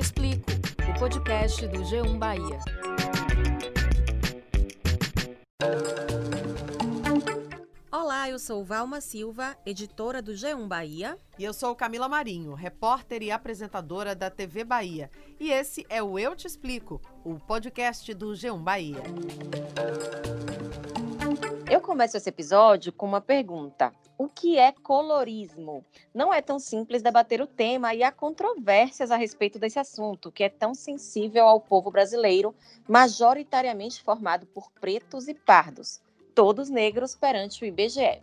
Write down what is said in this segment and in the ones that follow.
Te Explico, o podcast do G1 Bahia. Olá, eu sou Valma Silva, editora do G1 Bahia. E eu sou Camila Marinho, repórter e apresentadora da TV Bahia. E esse é o Eu Te Explico, o podcast do G1 Bahia. Eu começo esse episódio com uma pergunta. O que é colorismo? Não é tão simples debater o tema e há controvérsias a respeito desse assunto, que é tão sensível ao povo brasileiro, majoritariamente formado por pretos e pardos, todos negros perante o IBGE.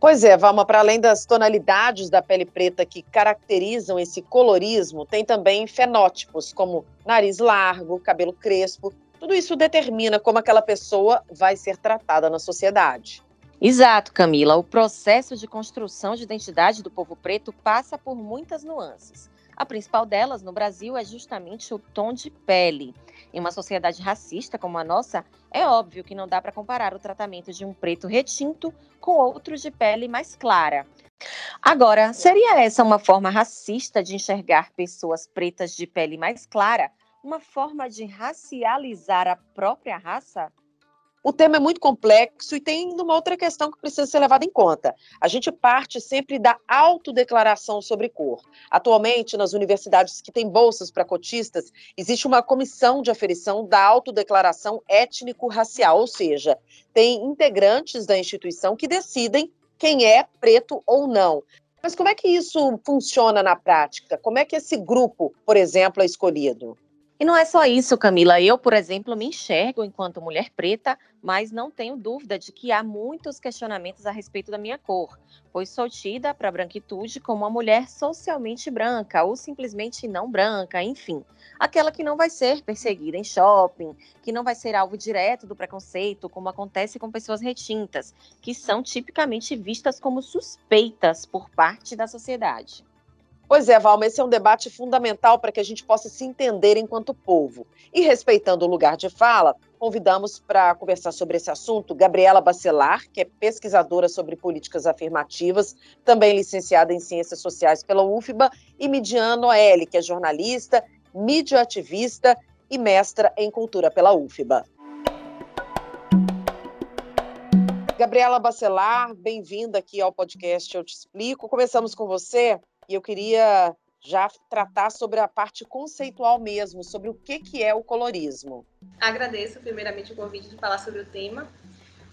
Pois é, Valma, para além das tonalidades da pele preta que caracterizam esse colorismo, tem também fenótipos, como nariz largo, cabelo crespo. Tudo isso determina como aquela pessoa vai ser tratada na sociedade. Exato, Camila. O processo de construção de identidade do povo preto passa por muitas nuances. A principal delas no Brasil é justamente o tom de pele. Em uma sociedade racista como a nossa, é óbvio que não dá para comparar o tratamento de um preto retinto com outros de pele mais clara. Agora, seria essa uma forma racista de enxergar pessoas pretas de pele mais clara? Uma forma de racializar a própria raça? O tema é muito complexo e tem uma outra questão que precisa ser levada em conta. A gente parte sempre da autodeclaração sobre cor. Atualmente, nas universidades que têm bolsas para cotistas, existe uma comissão de aferição da autodeclaração étnico-racial, ou seja, tem integrantes da instituição que decidem quem é preto ou não. Mas como é que isso funciona na prática? Como é que esse grupo, por exemplo, é escolhido? E não é só isso, Camila. Eu, por exemplo, me enxergo enquanto mulher preta, mas não tenho dúvida de que há muitos questionamentos a respeito da minha cor, pois sou tida para a branquitude como uma mulher socialmente branca ou simplesmente não branca, enfim. Aquela que não vai ser perseguida em shopping, que não vai ser alvo direto do preconceito, como acontece com pessoas retintas, que são tipicamente vistas como suspeitas por parte da sociedade. Pois é, Valma, esse é um debate fundamental para que a gente possa se entender enquanto povo. E respeitando o lugar de fala, convidamos para conversar sobre esse assunto Gabriela Bacelar, que é pesquisadora sobre políticas afirmativas, também licenciada em Ciências Sociais pela UFBA, e Midian Noelle, que é jornalista, mídia-ativista e mestra em cultura pela UFBA. Gabriela Bacelar, bem-vinda aqui ao podcast Eu Te Explico. Começamos com você e eu queria já tratar sobre a parte conceitual mesmo, sobre o que, que é o colorismo. Agradeço primeiramente o convite de falar sobre o tema.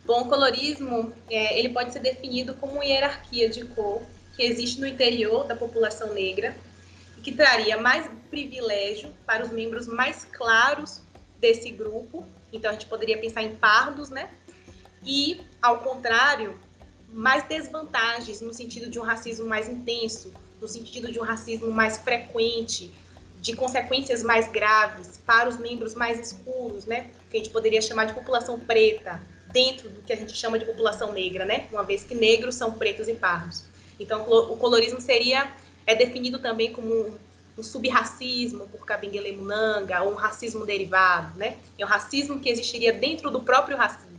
Bom, o colorismo é, ele pode ser definido como uma hierarquia de cor que existe no interior da população negra e que traria mais privilégio para os membros mais claros desse grupo. Então a gente poderia pensar em pardos, né? E ao contrário, mais desvantagens no sentido de um racismo mais intenso, no sentido de um racismo mais frequente, de consequências mais graves para os membros mais escuros, né? Que a gente poderia chamar de população preta, dentro do que a gente chama de população negra, né? Uma vez que negros são pretos e pardos. Então, o colorismo seria é definido também como um, um subracismo por Kabengele Munanga, ou um racismo derivado, né? É um racismo que existiria dentro do próprio racismo.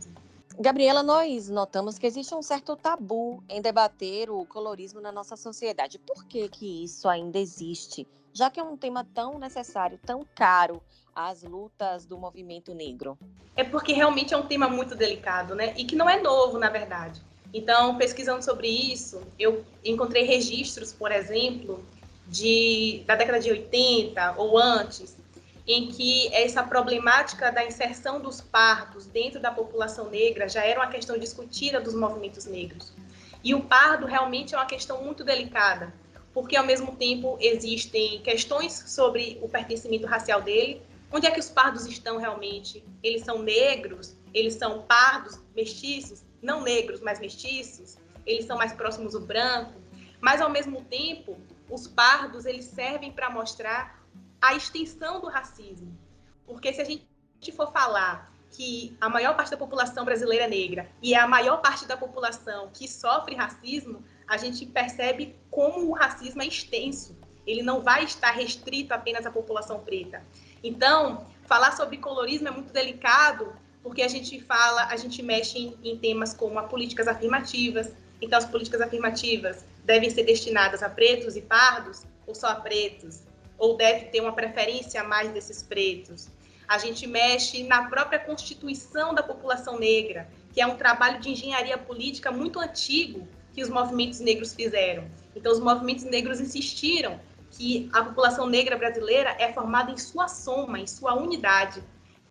Gabriela, nós notamos que existe um certo tabu em debater o colorismo na nossa sociedade. Por que, que isso ainda existe? Já que é um tema tão necessário, tão caro às lutas do movimento negro. É porque realmente é um tema muito delicado, né? E que não é novo, na verdade. Então, pesquisando sobre isso, eu encontrei registros, por exemplo, de, da década de 80 ou antes, em que essa problemática da inserção dos pardos dentro da população negra já era uma questão discutida dos movimentos negros. E o pardo realmente é uma questão muito delicada, porque ao mesmo tempo existem questões sobre o pertencimento racial dele, onde é que os pardos estão realmente? Eles são negros? Eles são pardos, mestiços? Não negros, mas mestiços? Eles são mais próximos do branco? Mas ao mesmo tempo, os pardos eles servem para mostrar a extensão do racismo. Porque se a gente for falar que a maior parte da população brasileira é negra e é a maior parte da população que sofre racismo, a gente percebe como o racismo é extenso. Ele não vai estar restrito apenas à população preta. Então, falar sobre colorismo é muito delicado, porque a gente fala, a gente mexe em, em temas como as políticas afirmativas. Então, as políticas afirmativas devem ser destinadas a pretos e pardos ou só a pretos? Ou deve ter uma preferência a mais desses pretos. A gente mexe na própria constituição da população negra, que é um trabalho de engenharia política muito antigo que os movimentos negros fizeram. Então, os movimentos negros insistiram que a população negra brasileira é formada em sua soma, em sua unidade.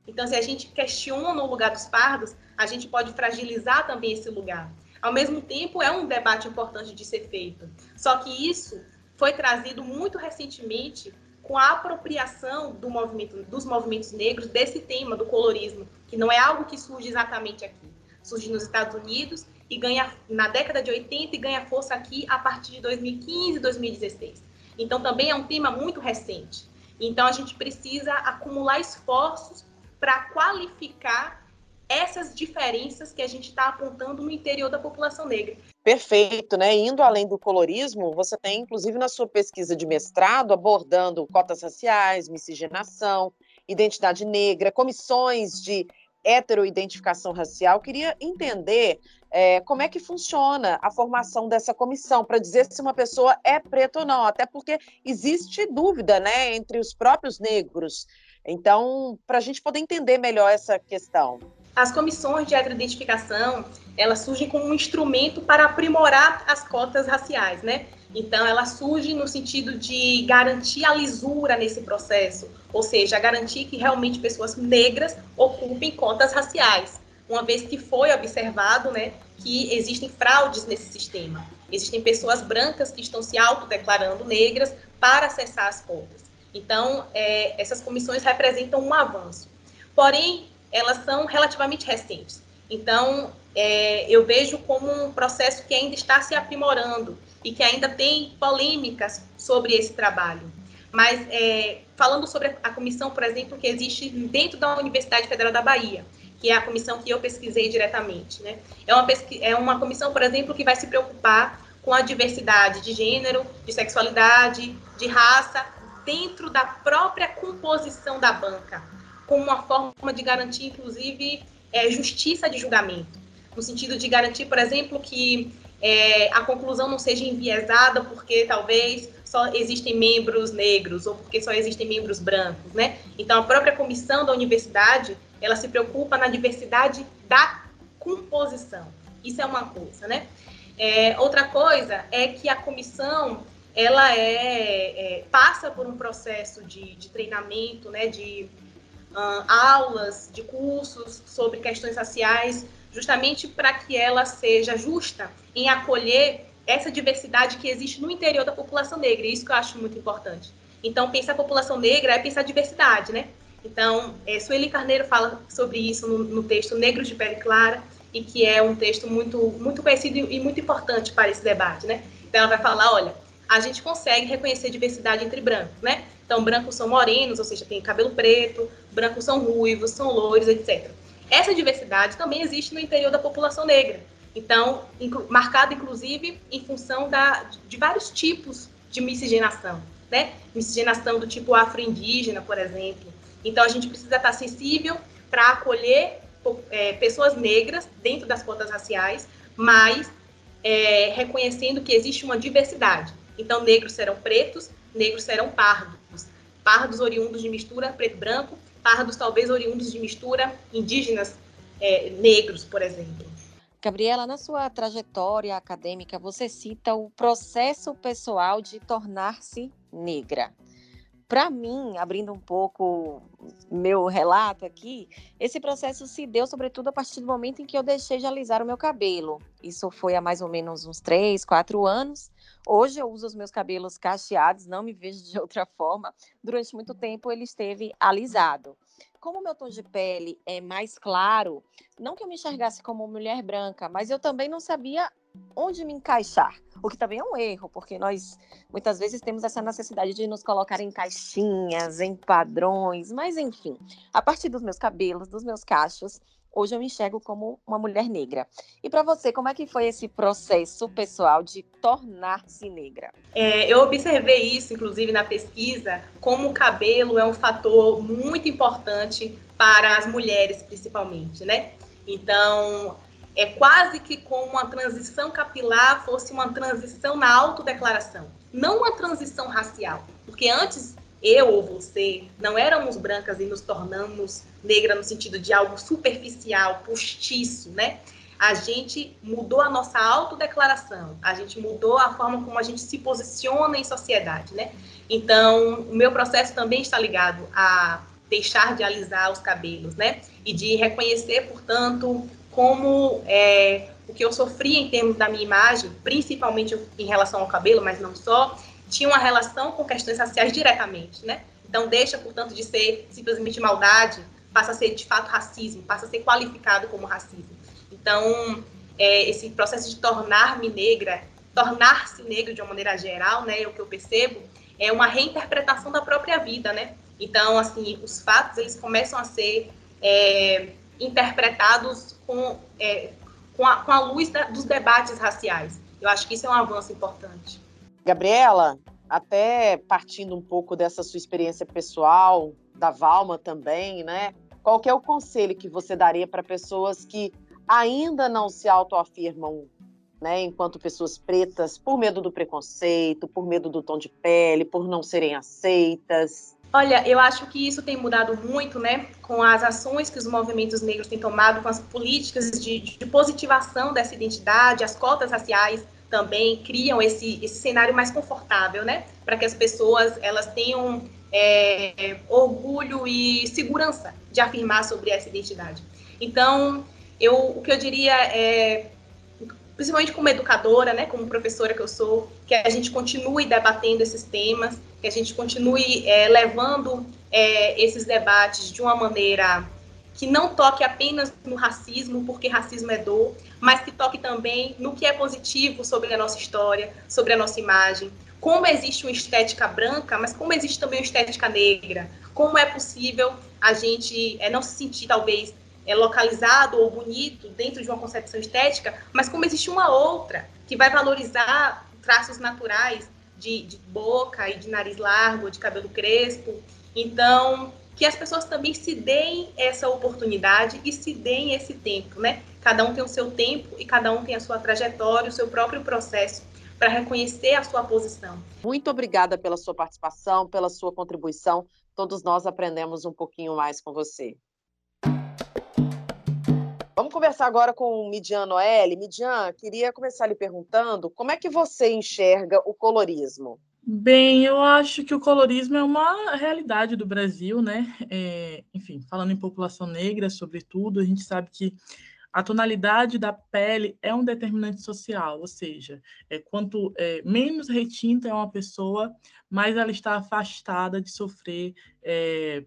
Então, se a gente questiona o lugar dos pardos, a gente pode fragilizar também esse lugar. Ao mesmo tempo, é um debate importante de ser feito. Só que isso foi trazido muito recentemente com a apropriação do movimento, dos movimentos negros desse tema do colorismo, que não é algo que surge exatamente aqui. Surge nos Estados Unidos e ganha na década de 80 e ganha força aqui a partir de 2015, 2016. Então também é um tema muito recente. Então a gente precisa acumular esforços para qualificar essas diferenças que a gente está apontando no interior da população negra. Perfeito, né? Indo além do colorismo, você tem, inclusive, na sua pesquisa de mestrado, abordando cotas raciais, miscigenação, identidade negra, comissões de heteroidentificação racial. Queria entender é, como é que funciona a formação dessa comissão para dizer se uma pessoa é preta ou não, até porque existe dúvida né, entre os próprios negros. Então, para a gente poder entender melhor essa questão. As comissões de heteroidentificação, elas surgem como um instrumento para aprimorar as cotas raciais, né? Então, ela surge no sentido de garantir a lisura nesse processo, ou seja, garantir que realmente pessoas negras ocupem cotas raciais uma vez que foi observado né, que existem fraudes nesse sistema. Existem pessoas brancas que estão se autodeclarando negras para acessar as cotas. Então, é, essas comissões representam um avanço. Porém, elas são relativamente recentes. Então, é, eu vejo como um processo que ainda está se aprimorando e que ainda tem polêmicas sobre esse trabalho. Mas, é, falando sobre a comissão, por exemplo, que existe dentro da Universidade Federal da Bahia, que é a comissão que eu pesquisei diretamente. Né? É, uma é uma comissão, por exemplo, que vai se preocupar com a diversidade de gênero, de sexualidade, de raça, dentro da própria composição da banca, como uma forma de garantir, inclusive, é, justiça de julgamento, no sentido de garantir, por exemplo, que é, a conclusão não seja enviesada porque talvez só existem membros negros ou porque só existem membros brancos, né? Então, a própria comissão da universidade ela se preocupa na diversidade da composição. Isso é uma coisa, né? É, outra coisa é que a comissão ela é, é passa por um processo de, de treinamento, né, de uh, aulas, de cursos sobre questões raciais, justamente para que ela seja justa em acolher essa diversidade que existe no interior da população negra. Isso que eu acho muito importante. Então, pensar a população negra é pensar diversidade, né? Então, é, Sueli Carneiro fala sobre isso no, no, texto Negros de Pele Clara, e que é um texto muito, muito conhecido e muito importante para esse debate, né? Então, ela vai falar, olha, a gente consegue reconhecer diversidade entre brancos, né? Então, brancos são morenos, ou seja, tem cabelo preto, brancos são ruivos, são loiros, etc. Essa diversidade também existe no interior da população negra. Então, inclu marcada, inclusive, em função da, de vários tipos de miscigenação, né? Miscigenação do tipo afro-indígena, por exemplo, então, a gente precisa estar sensível para acolher é, pessoas negras dentro das cotas raciais, mas é, reconhecendo que existe uma diversidade. Então, negros serão pretos, negros serão pardos, pardos oriundos de mistura preto-branco, pardos talvez oriundos de mistura indígenas é, negros, por exemplo. Gabriela, na sua trajetória acadêmica, você cita o processo pessoal de tornar-se negra. Para mim, abrindo um pouco meu relato aqui, esse processo se deu sobretudo a partir do momento em que eu deixei de alisar o meu cabelo. Isso foi há mais ou menos uns três, quatro anos. Hoje eu uso os meus cabelos cacheados, não me vejo de outra forma. Durante muito tempo ele esteve alisado. Como meu tom de pele é mais claro, não que eu me enxergasse como mulher branca, mas eu também não sabia onde me encaixar. O que também é um erro, porque nós muitas vezes temos essa necessidade de nos colocar em caixinhas, em padrões, mas enfim, a partir dos meus cabelos, dos meus cachos, hoje eu me enxergo como uma mulher negra. E para você, como é que foi esse processo pessoal de tornar-se negra? É, eu observei isso, inclusive, na pesquisa, como o cabelo é um fator muito importante para as mulheres, principalmente, né? Então, é quase que como uma transição capilar fosse uma transição na autodeclaração, não uma transição racial, porque antes eu ou você não éramos brancas e nos tornamos negra no sentido de algo superficial, postiço, né? A gente mudou a nossa autodeclaração, a gente mudou a forma como a gente se posiciona em sociedade, né? Então, o meu processo também está ligado a deixar de alisar os cabelos, né? E de reconhecer, portanto, como é, o que eu sofri em termos da minha imagem, principalmente em relação ao cabelo, mas não só, tinha uma relação com questões raciais diretamente, né? Então, deixa, portanto, de ser simplesmente maldade, passa a ser, de fato, racismo, passa a ser qualificado como racismo. Então, é, esse processo de tornar-me negra, tornar-se negro de uma maneira geral, né, é o que eu percebo, é uma reinterpretação da própria vida, né? Então, assim, os fatos, eles começam a ser é, interpretados com, é, com, a, com a luz da, dos debates raciais. Eu acho que isso é um avanço importante. Gabriela, até partindo um pouco dessa sua experiência pessoal, da Valma também, né? Qual é o conselho que você daria para pessoas que ainda não se autoafirmam né, enquanto pessoas pretas, por medo do preconceito, por medo do tom de pele, por não serem aceitas? Olha, eu acho que isso tem mudado muito, né, com as ações que os movimentos negros têm tomado, com as políticas de, de positivação dessa identidade, as cotas raciais, também criam esse, esse cenário mais confortável, né? Para que as pessoas elas tenham é, orgulho e segurança de afirmar sobre essa identidade. Então, eu, o que eu diria é, principalmente como educadora, né, como professora que eu sou, que a gente continue debatendo esses temas, que a gente continue é, levando é, esses debates de uma maneira que não toque apenas no racismo, porque racismo é dor, mas que toque também no que é positivo sobre a nossa história, sobre a nossa imagem, como existe uma estética branca, mas como existe também uma estética negra, como é possível a gente é, não se sentir talvez é, localizado ou bonito dentro de uma concepção estética, mas como existe uma outra que vai valorizar traços naturais de, de boca e de nariz largo, de cabelo crespo. Então, que as pessoas também se deem essa oportunidade e se deem esse tempo, né? Cada um tem o seu tempo e cada um tem a sua trajetória, o seu próprio processo para reconhecer a sua posição. Muito obrigada pela sua participação, pela sua contribuição. Todos nós aprendemos um pouquinho mais com você. Vamos conversar agora com o Midian Noelle. Midian, queria começar lhe perguntando como é que você enxerga o colorismo? Bem, eu acho que o colorismo é uma realidade do Brasil, né? É, enfim, falando em população negra, sobretudo, a gente sabe que a tonalidade da pele é um determinante social, ou seja, é, quanto é, menos retinta é uma pessoa, mais ela está afastada de sofrer é,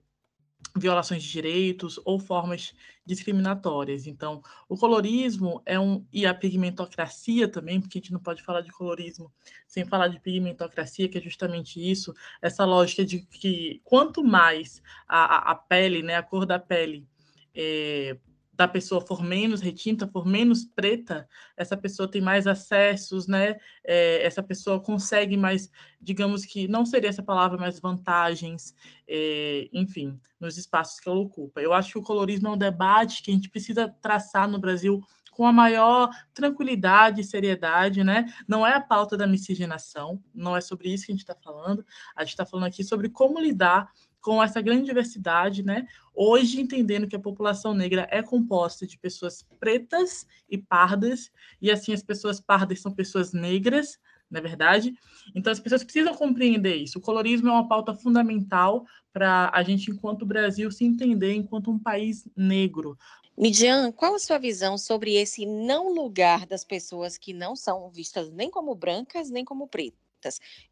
violações de direitos ou formas discriminatórias. Então, o colorismo é um e a pigmentocracia também, porque a gente não pode falar de colorismo sem falar de pigmentocracia, que é justamente isso, essa lógica de que quanto mais a, a, pele, né, a cor da pele é, da pessoa for menos retinta, for menos preta, essa pessoa tem mais acessos, né? É, essa pessoa consegue mais, digamos que não seria essa palavra, mas vantagens, é, enfim, nos espaços que ela ocupa. Eu acho que o colorismo é um debate que a gente precisa traçar no Brasil com a maior tranquilidade e seriedade, né? Não é a pauta da miscigenação, não é sobre isso que a gente está falando. A gente está falando aqui sobre como lidar com essa grande diversidade, né? Hoje, entendendo que a população negra é composta de pessoas pretas e pardas, e assim as pessoas pardas são pessoas negras, na é verdade. Então, as pessoas precisam compreender isso. O colorismo é uma pauta fundamental para a gente, enquanto Brasil, se entender enquanto um país negro. Midian, qual a sua visão sobre esse não lugar das pessoas que não são vistas nem como brancas nem como pretas?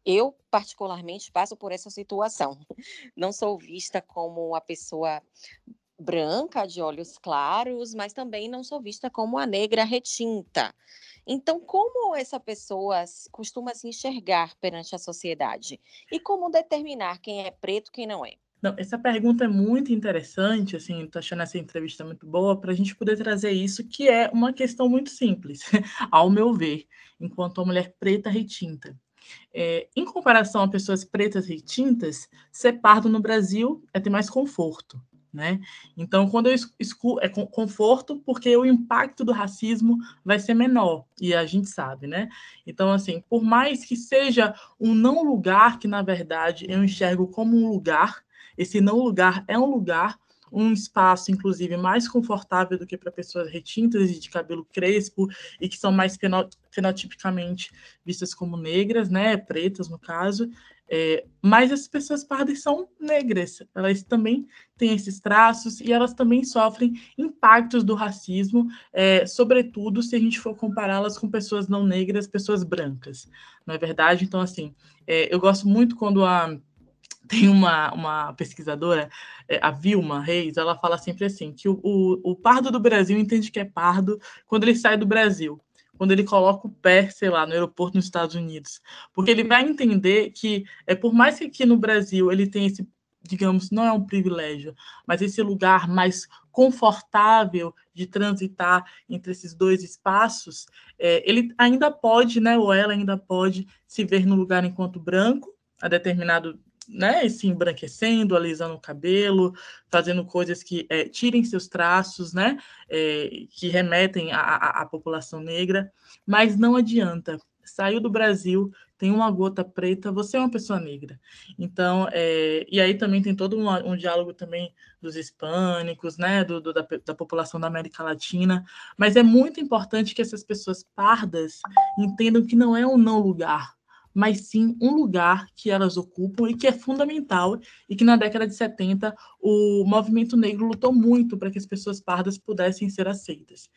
Eu, particularmente, passo por essa situação. Não sou vista como a pessoa branca, de olhos claros, mas também não sou vista como a negra retinta. Então, como essa pessoa costuma se enxergar perante a sociedade? E como determinar quem é preto e quem não é? Não, essa pergunta é muito interessante, assim, estou achando essa entrevista muito boa para a gente poder trazer isso, que é uma questão muito simples, ao meu ver, enquanto uma mulher preta retinta. É, em comparação a pessoas pretas retintas, ser pardo no Brasil é ter mais conforto. né? Então, quando eu escuto, é conforto, porque o impacto do racismo vai ser menor, e a gente sabe, né? Então, assim, por mais que seja um não lugar, que na verdade eu enxergo como um lugar, esse não lugar é um lugar, um espaço, inclusive, mais confortável do que para pessoas retintas e de cabelo crespo e que são mais fenotipicamente vistas como negras, né, pretas no caso, é, mas as pessoas pardas são negras, elas também têm esses traços e elas também sofrem impactos do racismo, é, sobretudo se a gente for compará-las com pessoas não negras, pessoas brancas, não é verdade? Então, assim, é, eu gosto muito quando a tem uma, uma pesquisadora, é, a Vilma Reis, ela fala sempre assim, que o, o, o pardo do Brasil entende que é pardo quando ele sai do Brasil quando ele coloca o pé, sei lá, no aeroporto nos Estados Unidos. Porque ele vai entender que, é por mais que aqui no Brasil ele tenha esse, digamos, não é um privilégio, mas esse lugar mais confortável de transitar entre esses dois espaços, é, ele ainda pode, né, ou ela ainda pode se ver no lugar enquanto branco, a determinado né, se embranquecendo, alisando o cabelo, fazendo coisas que é, tirem seus traços, né, é, que remetem à, população negra, mas não adianta. Saiu do Brasil, tem uma gota preta, você é uma pessoa negra. Então, é, e aí também tem todo um, um diálogo também dos hispânicos, né, do, do da, da, população da América Latina, mas é muito importante que essas pessoas pardas entendam que não é um não lugar, mas sim um lugar que elas ocupam e que é fundamental e que na década de 70 o movimento negro lutou muito para que as pessoas pardas pudessem ser aceitas.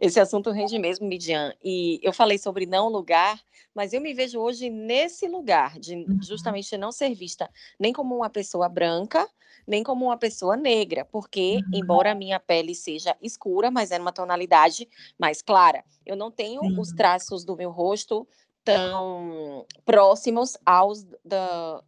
Esse assunto rende mesmo, Midian, e eu falei sobre não lugar, mas eu me vejo hoje nesse lugar de uhum. justamente não ser vista nem como uma pessoa branca, nem como uma pessoa negra, porque uhum. embora a minha pele seja escura, mas é numa tonalidade mais clara, eu não tenho os traços do meu rosto tão próximos aos da,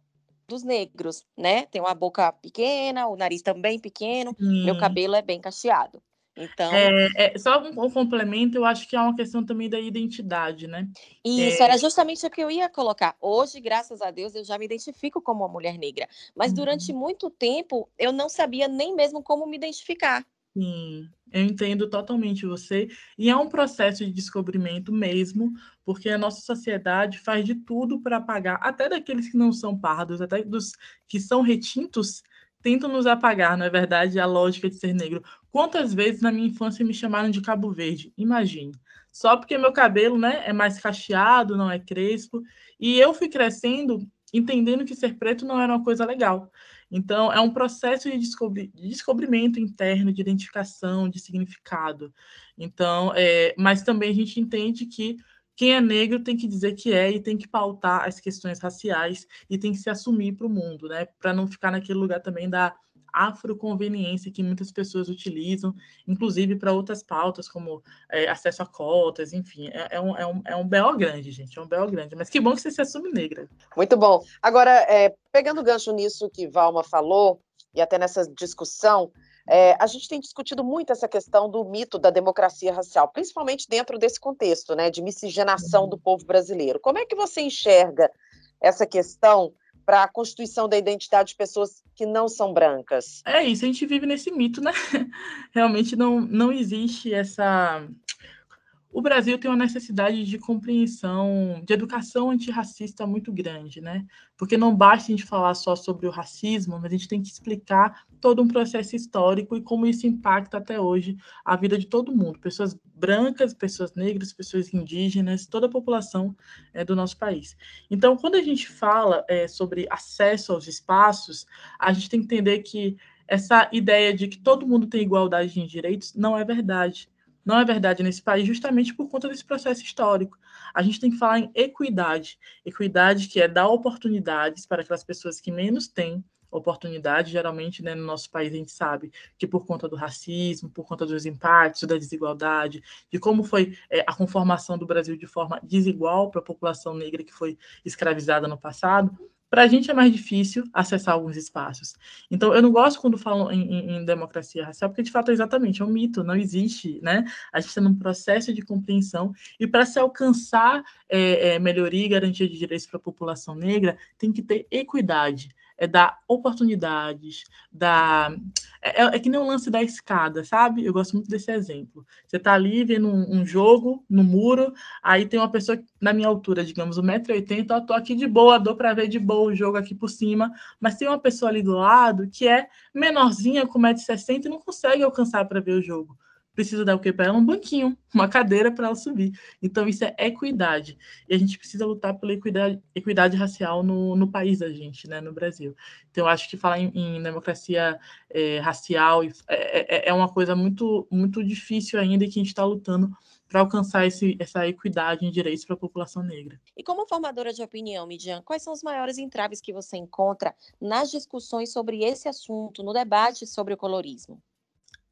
dos negros, né? Tem uma boca pequena, o nariz também pequeno, Sim. meu cabelo é bem cacheado. Então, é, é, só um, um, complemento, eu acho que é uma questão também da identidade, né? Isso, é... era justamente o que eu ia colocar. Hoje, graças a Deus, eu já me identifico como uma mulher negra. Mas uhum. durante muito tempo, eu não sabia nem mesmo como me identificar. Sim, eu entendo totalmente você. E é um processo de descobrimento mesmo, porque a nossa sociedade faz de tudo para apagar, até daqueles que não são pardos, até dos que são retintos, tentam nos apagar, não é verdade? A lógica de ser negro. Quantas vezes na minha infância me chamaram de Cabo Verde? Imagine. Só porque meu cabelo né, é mais cacheado, não é crespo. E eu fui crescendo entendendo que ser preto não era uma coisa legal. Então, é um processo de, descobri de descobrimento interno, de identificação, de significado. Então, é, mas também a gente entende que quem é negro tem que dizer que é e tem que pautar as questões raciais e tem que se assumir para o mundo, né? Para não ficar naquele lugar também da afroconveniência que muitas pessoas utilizam, inclusive para outras pautas, como é, acesso a cotas, enfim. É, é, um, é, um, é um BO grande, gente, é um BO grande. Mas que bom que você se assume negra. Muito bom. Agora, é, pegando gancho nisso que Valma falou, e até nessa discussão, é, a gente tem discutido muito essa questão do mito da democracia racial, principalmente dentro desse contexto, né, de miscigenação do povo brasileiro. Como é que você enxerga essa questão para a constituição da identidade de pessoas que não são brancas. É isso, a gente vive nesse mito, né? Realmente não, não existe essa o Brasil tem uma necessidade de compreensão, de educação antirracista muito grande, né? Porque não basta a gente falar só sobre o racismo, mas a gente tem que explicar todo um processo histórico e como isso impacta até hoje a vida de todo mundo, pessoas brancas, pessoas negras, pessoas indígenas, toda a população é, do nosso país. Então, quando a gente fala é, sobre acesso aos espaços, a gente tem que entender que essa ideia de que todo mundo tem igualdade de direitos não é verdade não é verdade nesse país justamente por conta desse processo histórico. A gente tem que falar em equidade. Equidade que é dar oportunidades para aquelas pessoas que menos têm oportunidade. Geralmente, né, no nosso país, a gente sabe que por conta do racismo, por conta dos impactos, da desigualdade, de como foi é, a conformação do Brasil de forma desigual para a população negra que foi escravizada no passado, para a gente é mais difícil acessar alguns espaços. Então, eu não gosto quando falam em, em, em, democracia racial, porque de fato é exatamente é um mito, não existe, né? A gente está num processo de compreensão e para se alcançar é, é, melhoria e garantia de direitos para a população negra, tem que ter equidade. É dar oportunidades, dar. É, é, é, que nem o lance da escada, sabe? Eu gosto muito desse exemplo. Você está ali vendo um, um, jogo no muro, aí tem uma pessoa na minha altura, digamos, 1,80m, eu tô aqui de boa, dou para ver de boa o jogo aqui por cima, mas tem uma pessoa ali do lado que é menorzinha, com 1,60m e não consegue alcançar para ver o jogo precisa dar o que para ela? Um banquinho, uma cadeira para ela subir. Então, isso é equidade. E a gente precisa lutar pela equidade, equidade racial no, no país da gente, né, no Brasil. Então, eu acho que falar em, em democracia é, racial é, é, é, uma coisa muito, muito difícil ainda e que a gente está lutando para alcançar esse, essa equidade em direitos para a população negra. E como formadora de opinião, Midian, quais são os maiores entraves que você encontra nas discussões sobre esse assunto, no debate sobre o colorismo?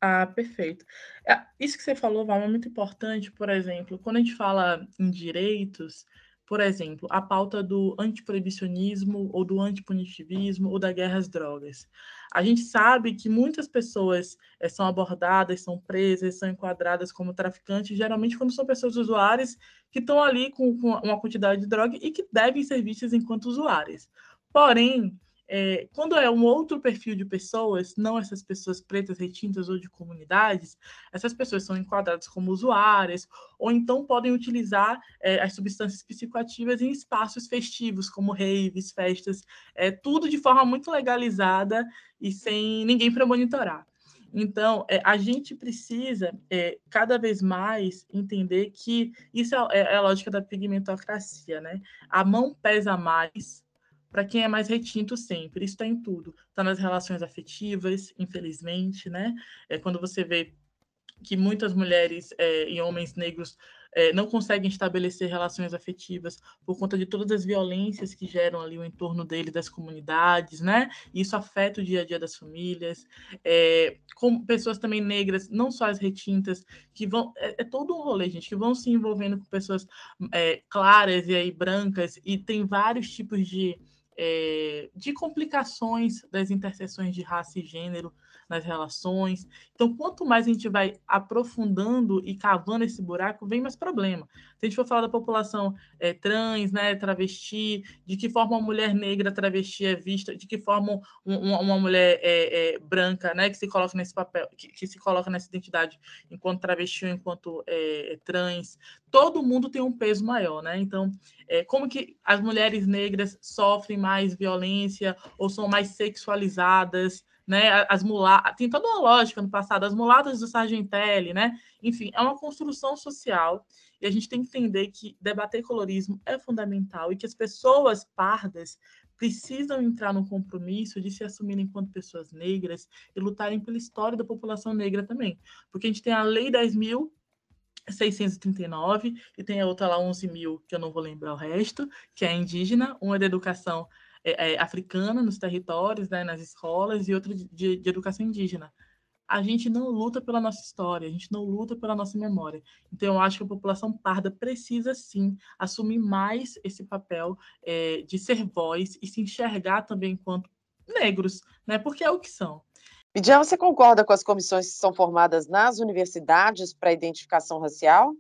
Ah, perfeito. É, isso que você falou, Val, é muito importante, por exemplo, quando a gente fala em direitos, por exemplo, a pauta do antiproibicionismo ou do antipunitivismo ou da guerra às drogas. A gente sabe que muitas pessoas é, são abordadas, são presas, são enquadradas como traficantes, geralmente quando são pessoas usuárias que estão ali com, com uma quantidade de droga e que devem ser vistas enquanto usuárias. Porém, é, quando é um outro perfil de pessoas, não essas pessoas pretas, retintas ou de comunidades, essas pessoas são enquadradas como usuárias, ou então podem utilizar é, as substâncias psicoativas em espaços festivos, como raves, festas, é, tudo de forma muito legalizada e sem ninguém para monitorar. Então, é, a gente precisa é, cada vez mais entender que isso é, é, a lógica da pigmentocracia, né? A mão pesa mais para quem é mais retinto sempre. Isso está em tudo. Está nas relações afetivas, infelizmente, né? É quando você vê que muitas mulheres é, e homens negros é, não conseguem estabelecer relações afetivas por conta de todas as violências que geram ali o entorno dele, das comunidades, né? Isso afeta o dia a dia das famílias, é, com pessoas também negras, não só as retintas, que vão. É, é todo um rolê, gente, que vão se envolvendo com pessoas é, claras e aí brancas, e tem vários tipos de é, de complicações das interseções de raça e gênero nas relações. Então, quanto mais a gente vai aprofundando e cavando esse buraco, vem mais problema. Se a gente for falar da população é, trans, né, travesti, de que forma uma mulher negra travesti é vista, de que forma um, uma, uma, mulher é, é, branca, né, que se coloca nesse papel, que, que, se coloca nessa identidade enquanto travesti ou enquanto é, é, trans, todo mundo tem um peso maior, né? Então, é, como que as mulheres negras sofrem mais violência ou são mais sexualizadas, né? As mulatas, tem toda uma lógica no passado, as mulatas do Sargentelli, né? Enfim, é uma construção social e a gente tem que entender que debater colorismo é fundamental e que as pessoas pardas precisam entrar no compromisso de se assumirem enquanto pessoas negras e lutarem pela história da população negra também. Porque a gente tem a Lei 10.000 639, e tem a outra lá, 11 mil, que eu não vou lembrar o resto, que é indígena, uma é de educação é, é, africana nos territórios, né, nas escolas, e outra de, de, educação indígena. A gente não luta pela nossa história, a gente não luta pela nossa memória. Então, eu acho que a população parda precisa, sim, assumir mais esse papel é, de ser voz e se enxergar também enquanto negros, né, porque é o que são. Midian, você concorda com as comissões que são formadas nas universidades para identificação racial?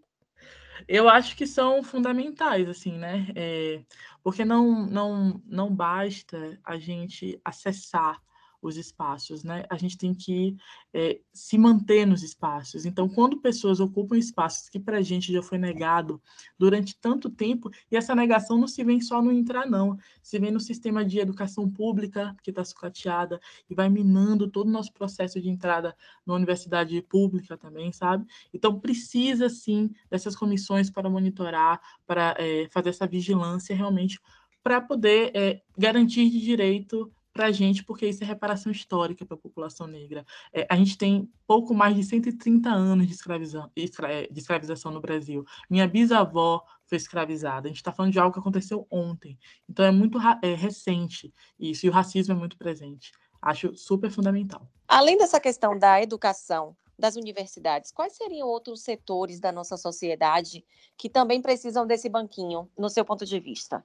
Eu acho que são fundamentais, assim, né? É, porque não, não, não basta a gente acessar os espaços, né? A gente tem que é, se manter nos espaços. Então, quando pessoas ocupam espaços que para a gente já foi negado durante tanto tempo, e essa negação não se vê só no entrar, não, se vê no sistema de educação pública, que está sucateada, e vai minando todo o nosso processo de entrada na universidade pública também, sabe? Então, precisa, sim, dessas comissões para monitorar, para é, fazer essa vigilância realmente, para poder é, garantir de direito para a gente, porque isso é reparação histórica para a população negra. É, a gente tem pouco mais de 130 anos de escravização, de escravização no Brasil. Minha bisavó foi escravizada. A gente está falando de algo que aconteceu ontem. Então é muito é, recente isso, e o racismo é muito presente. Acho super fundamental. Além dessa questão da educação, das universidades, quais seriam outros setores da nossa sociedade que também precisam desse banquinho, no seu ponto de vista?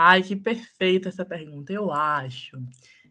Ai, que perfeita essa pergunta. Eu acho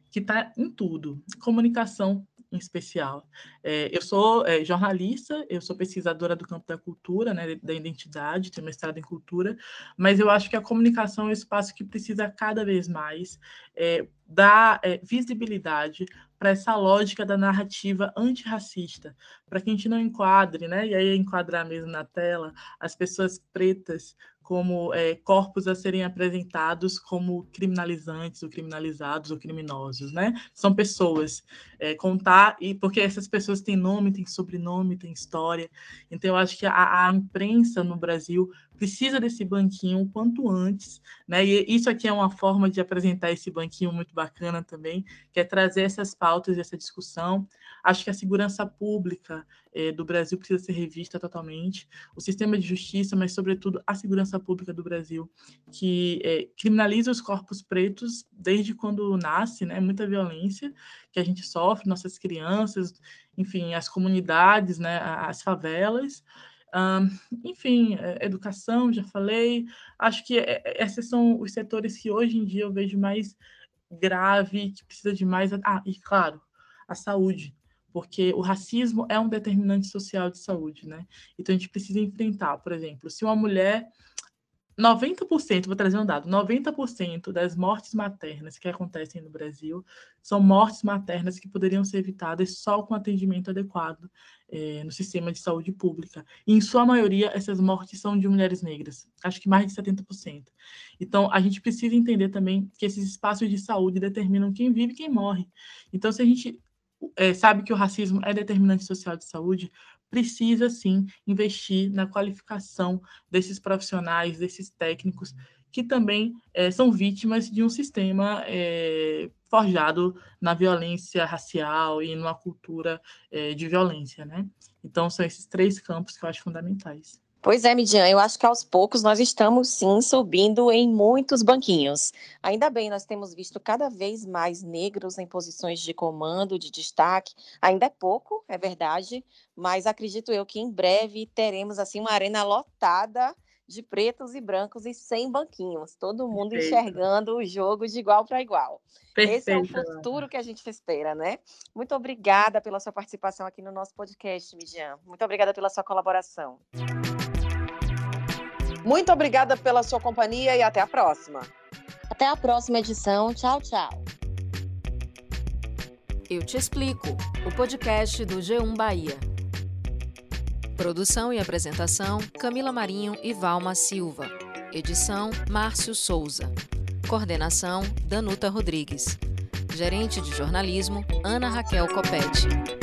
que está em tudo. Comunicação em especial. É, eu sou é, jornalista, eu sou pesquisadora do campo da cultura, né, da identidade, tenho mestrado em cultura, mas eu acho que a comunicação é um espaço que precisa cada vez mais é, dar é, visibilidade para essa lógica da narrativa antirracista, para que a gente não enquadre, né, e aí enquadrar mesmo na tela, as pessoas pretas como é, corpos a serem apresentados como criminalizantes ou criminalizados ou criminosos, né? São pessoas. É, contar, e porque essas pessoas têm nome, têm sobrenome, têm história. Então, eu acho que a, a imprensa no Brasil precisa desse banquinho o quanto antes, né? E isso aqui é uma forma de apresentar esse banquinho muito bacana também, que é trazer essas pautas, essa discussão. Acho que a segurança pública eh, do Brasil precisa ser revista totalmente, o sistema de justiça, mas sobretudo a segurança pública do Brasil, que eh, criminaliza os corpos pretos desde quando nasce, né? Muita violência que a gente sofre, nossas crianças, enfim, as comunidades, né? As favelas. Um, enfim, é, educação, já falei. Acho que é, é, esses são os setores que hoje em dia eu vejo mais grave, que precisa de mais. Ah, e claro, a saúde, porque o racismo é um determinante social de saúde, né? Então a gente precisa enfrentar, por exemplo, se uma mulher 90%, vou trazer um dado, 90% das mortes maternas que acontecem no Brasil são mortes maternas que poderiam ser evitadas só com atendimento adequado é, no sistema de saúde pública. E, em sua maioria, essas mortes são de mulheres negras, acho que mais de 70%. Então, a gente precisa entender também que esses espaços de saúde determinam quem vive e quem morre. Então, se a gente é, sabe que o racismo é determinante social de saúde, precisa sim investir na qualificação desses profissionais, desses técnicos que também é, são vítimas de um sistema é, forjado na violência racial e numa cultura é, de violência, né? Então são esses três campos que eu acho fundamentais. Pois é, Midian, eu acho que aos poucos nós estamos sim subindo em muitos banquinhos. Ainda bem, nós temos visto cada vez mais negros em posições de comando, de destaque. Ainda é pouco, é verdade, mas acredito eu que em breve teremos assim uma arena lotada de pretos e brancos e sem banquinhos, todo mundo Perfeito. enxergando o jogo de igual para igual. Perfeito. Esse é o futuro que a gente espera, né? Muito obrigada pela sua participação aqui no nosso podcast, Midian. Muito obrigada pela sua colaboração. Muito obrigada pela sua companhia e até a próxima. Até a próxima edição. Tchau, tchau. Eu te explico. O podcast do G1 Bahia. Produção e apresentação: Camila Marinho e Valma Silva. Edição: Márcio Souza. Coordenação: Danuta Rodrigues. Gerente de jornalismo: Ana Raquel Copete.